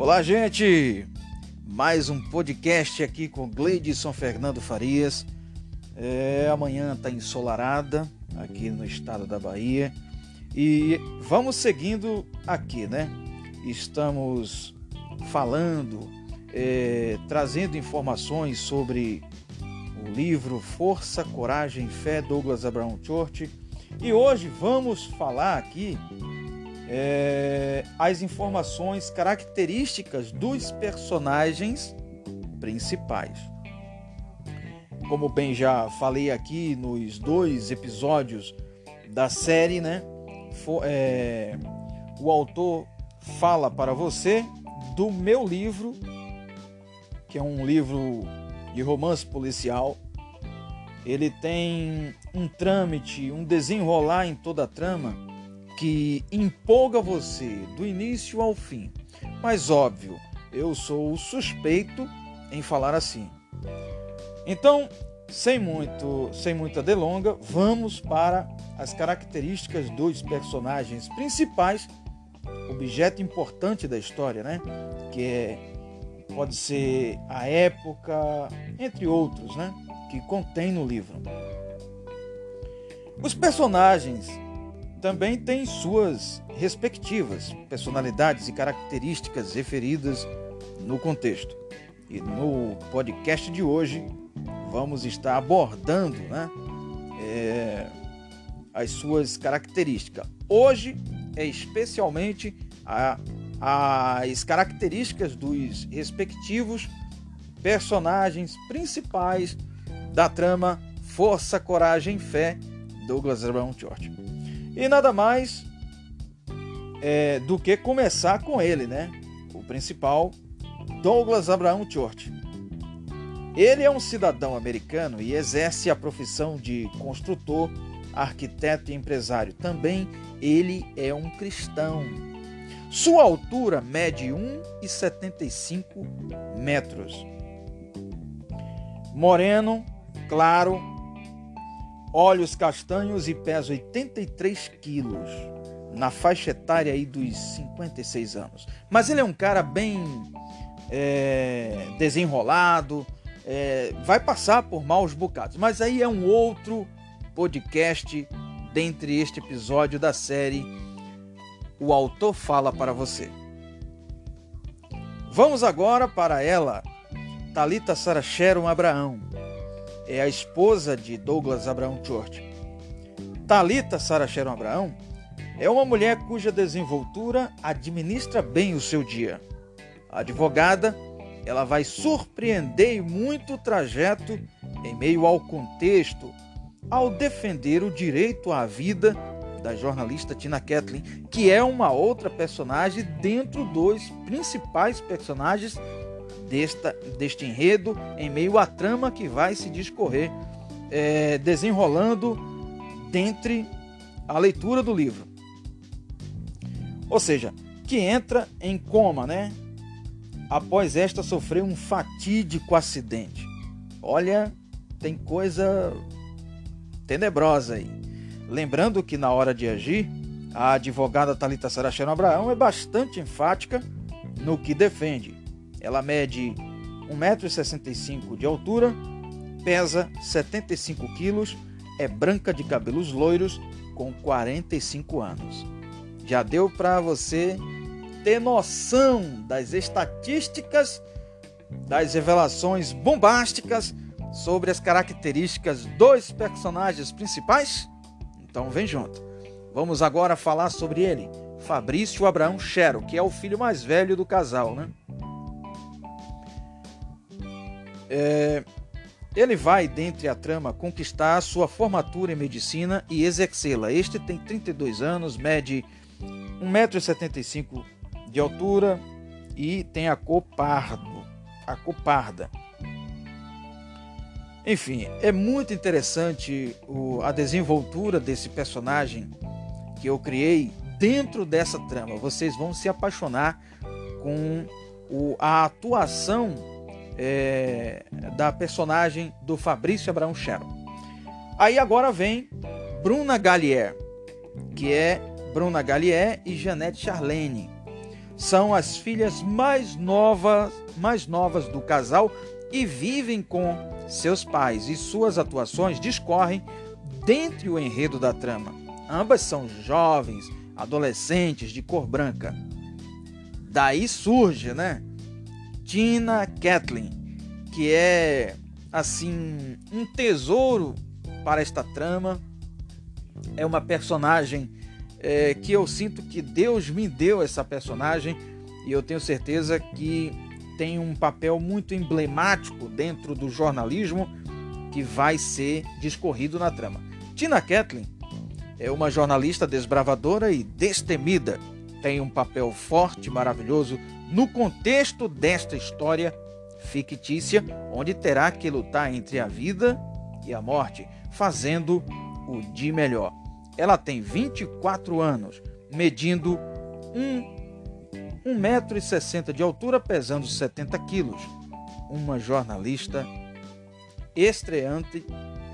Olá, gente! Mais um podcast aqui com Gleidson Fernando Farias. É, amanhã está ensolarada aqui no estado da Bahia e vamos seguindo aqui, né? Estamos falando, é, trazendo informações sobre o livro Força, Coragem e Fé, Douglas Abraham Church. E hoje vamos falar aqui é, as informações características dos personagens principais. Como bem já falei aqui nos dois episódios da série, né? For, é, o autor fala para você do meu livro, que é um livro de romance policial. Ele tem um trâmite, um desenrolar em toda a trama que empolga você do início ao fim. Mas óbvio, eu sou suspeito em falar assim. Então, sem muito, sem muita delonga, vamos para as características dos personagens principais, objeto importante da história, né? Que é pode ser a época, entre outros, né? Que contém no livro. Os personagens também têm suas respectivas personalidades e características referidas no contexto. E no podcast de hoje vamos estar abordando né, é, as suas características. Hoje é especialmente a, as características dos respectivos personagens principais da trama Força, Coragem, Fé, Douglas Brown Church. E nada mais é, do que começar com ele, né? O principal, Douglas Abraham Church. Ele é um cidadão americano e exerce a profissão de construtor, arquiteto e empresário. Também ele é um cristão. Sua altura mede 1,75 metros. Moreno, claro, olhos castanhos e pesa 83 quilos, na faixa etária aí dos 56 anos. Mas ele é um cara bem é, desenrolado, é, vai passar por maus bocados, mas aí é um outro podcast dentre este episódio da série O Autor Fala para Você. Vamos agora para ela, Talita Sarah Sharon Abraão é a esposa de Douglas Abraão Church. Talita Sarah Sharon Abraão é uma mulher cuja desenvoltura administra bem o seu dia. A advogada, ela vai surpreender muito o trajeto em meio ao contexto ao defender o direito à vida da jornalista Tina Kathleen, que é uma outra personagem dentro dos principais personagens desta, deste enredo em meio à trama que vai se discorrer, é, desenrolando dentre a leitura do livro. Ou seja, que entra em coma, né? Após esta sofrer um fatídico acidente. Olha, tem coisa tenebrosa aí. Lembrando que na hora de agir, a advogada Talita Sarachano Abraão é bastante enfática no que defende ela mede 1,65m de altura, pesa 75 quilos, é branca de cabelos loiros, com 45 anos. Já deu para você ter noção das estatísticas, das revelações bombásticas sobre as características dos personagens principais? Então vem junto. Vamos agora falar sobre ele, Fabrício Abraão Chero, que é o filho mais velho do casal, né? É, ele vai, dentre a trama, conquistar sua formatura em medicina e exercê-la. Este tem 32 anos, mede 1,75m de altura e tem a cor pardo, a cor parda. Enfim, é muito interessante a desenvoltura desse personagem que eu criei dentro dessa trama. Vocês vão se apaixonar com a atuação é, da personagem do Fabrício Abraão Sharon. Aí agora vem Bruna Gallier, que é Bruna Gallier e Janete Charlene. são as filhas mais novas, mais novas do casal e vivem com seus pais, e suas atuações discorrem dentro o enredo da trama. Ambas são jovens, adolescentes de cor branca. Daí surge, né? Tina Kathleen, que é assim um tesouro para esta trama. É uma personagem é, que eu sinto que Deus me deu essa personagem e eu tenho certeza que tem um papel muito emblemático dentro do jornalismo que vai ser discorrido na trama. Tina Kathleen é uma jornalista desbravadora e destemida. Tem um papel forte maravilhoso no contexto desta história fictícia, onde terá que lutar entre a vida e a morte, fazendo o de melhor. Ela tem 24 anos, medindo 1,60m de altura, pesando 70 quilos. Uma jornalista estreante,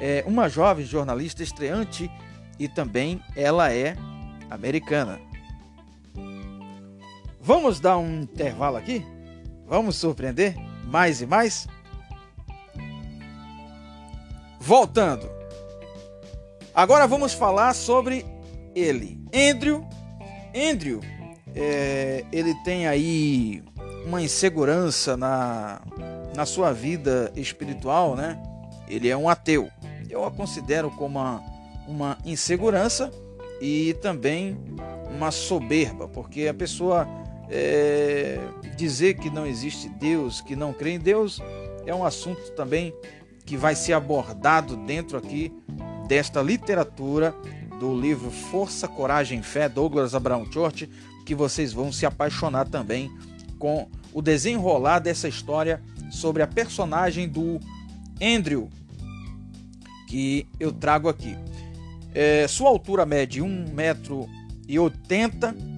é, uma jovem jornalista estreante e também ela é americana. Vamos dar um intervalo aqui? Vamos surpreender mais e mais? Voltando. Agora vamos falar sobre ele, Andrew. Andrew, é, ele tem aí uma insegurança na, na sua vida espiritual, né? Ele é um ateu. Eu a considero como uma, uma insegurança e também uma soberba, porque a pessoa é, dizer que não existe Deus, que não crê em Deus, é um assunto também que vai ser abordado dentro aqui desta literatura do livro Força, Coragem Fé, Douglas Abraham Church, que vocês vão se apaixonar também com o desenrolar dessa história sobre a personagem do Andrew, que eu trago aqui. É, sua altura mede 1,80m,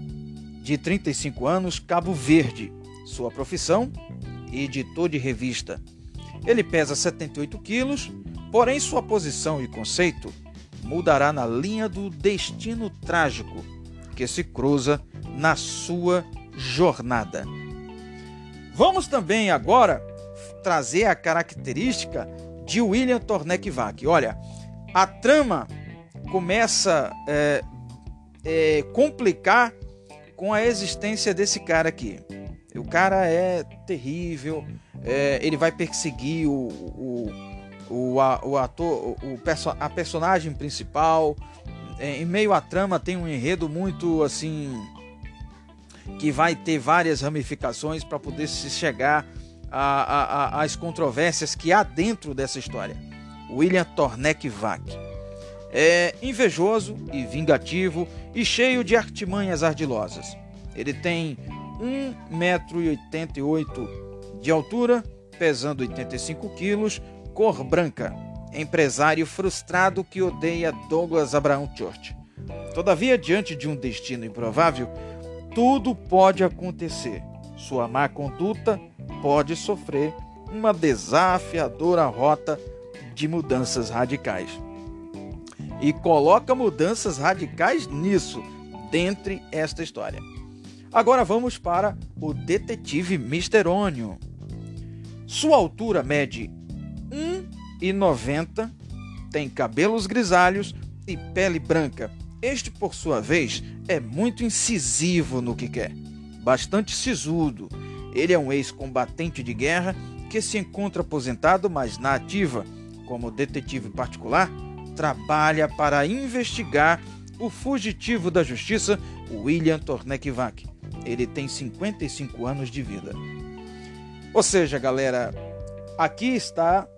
de 35 anos, Cabo Verde. Sua profissão, editor de revista. Ele pesa 78 quilos, Porém, sua posição e conceito mudará na linha do destino trágico que se cruza na sua jornada. Vamos também agora trazer a característica de William Tornek-Vac. Olha, a trama começa a é, é, complicar com a existência desse cara aqui. O cara é terrível, é, ele vai perseguir o, o o, o ator, o, a personagem principal. É, em meio à trama tem um enredo muito assim que vai ter várias ramificações para poder se chegar às controvérsias que há dentro dessa história. William Tornek Vac é invejoso e vingativo e cheio de artimanhas ardilosas. Ele tem 1,88m de altura, pesando 85 quilos, cor branca, empresário frustrado que odeia Douglas Abraham Church. Todavia, diante de um destino improvável, tudo pode acontecer. Sua má conduta pode sofrer uma desafiadora rota de mudanças radicais. E coloca mudanças radicais nisso, dentre esta história. Agora vamos para o detetive Misterônio. Sua altura mede 1,90, tem cabelos grisalhos e pele branca. Este, por sua vez, é muito incisivo no que quer, bastante sisudo. Ele é um ex-combatente de guerra que se encontra aposentado, mas na ativa. Como detetive particular, trabalha para investigar o fugitivo da justiça, William Tornek-Vac. Ele tem 55 anos de vida. Ou seja, galera, aqui está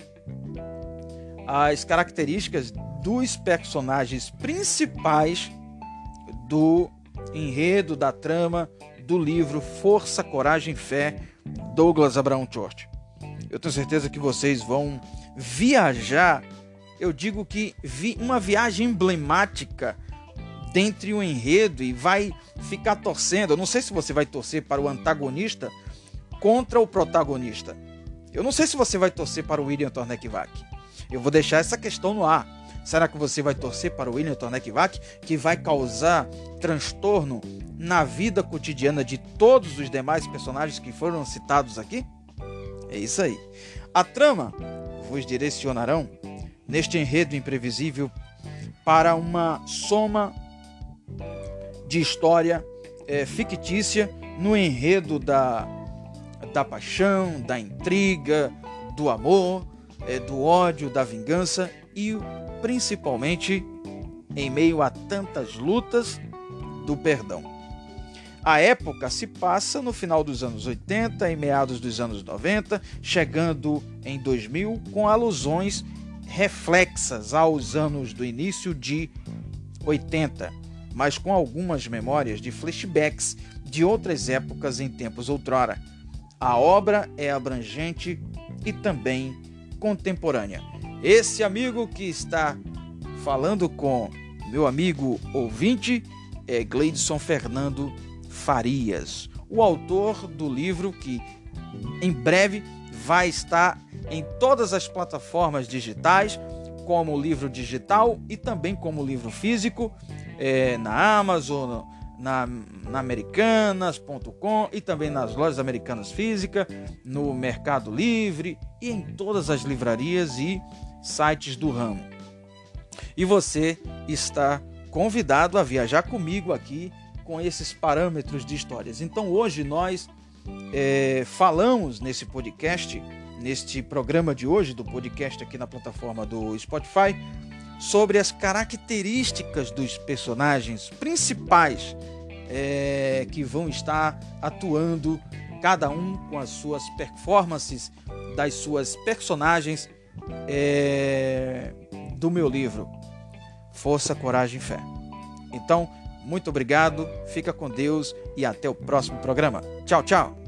as características dos personagens principais do enredo da trama do livro Força, Coragem Fé, Douglas Abraham Church. Eu tenho certeza que vocês vão viajar, eu digo que vi uma viagem emblemática dentre o enredo e vai ficar torcendo. Eu não sei se você vai torcer para o antagonista contra o protagonista. Eu não sei se você vai torcer para o William Tornek-Vac. Eu vou deixar essa questão no ar. Será que você vai torcer para o William Tornekvac, que vai causar transtorno na vida cotidiana de todos os demais personagens que foram citados aqui? É isso aí. A trama vos direcionarão neste enredo imprevisível para uma soma de história é, fictícia no enredo da, da paixão, da intriga, do amor, é, do ódio, da vingança e principalmente em meio a tantas lutas do perdão. A época se passa no final dos anos 80 e meados dos anos 90, chegando em 2000 com alusões reflexas aos anos do início de 80, mas com algumas memórias de flashbacks de outras épocas em tempos outrora. A obra é abrangente e também contemporânea. Esse amigo que está falando com meu amigo ouvinte é Gleidson Fernando Farias, o autor do livro que em breve vai estar em todas as plataformas digitais, como livro digital e também como livro físico, é, na Amazon, na, na americanas.com e também nas lojas americanas físicas, no Mercado Livre e em todas as livrarias e sites do ramo. E você está convidado a viajar comigo aqui com esses parâmetros de histórias. Então hoje nós é, falamos nesse podcast, neste programa de hoje do podcast aqui na plataforma do Spotify, sobre as características dos personagens principais é, que vão estar atuando, cada um com as suas performances das suas personagens é, do meu livro Força, Coragem e Fé. Então, muito obrigado, fica com Deus e até o próximo programa. Tchau, tchau!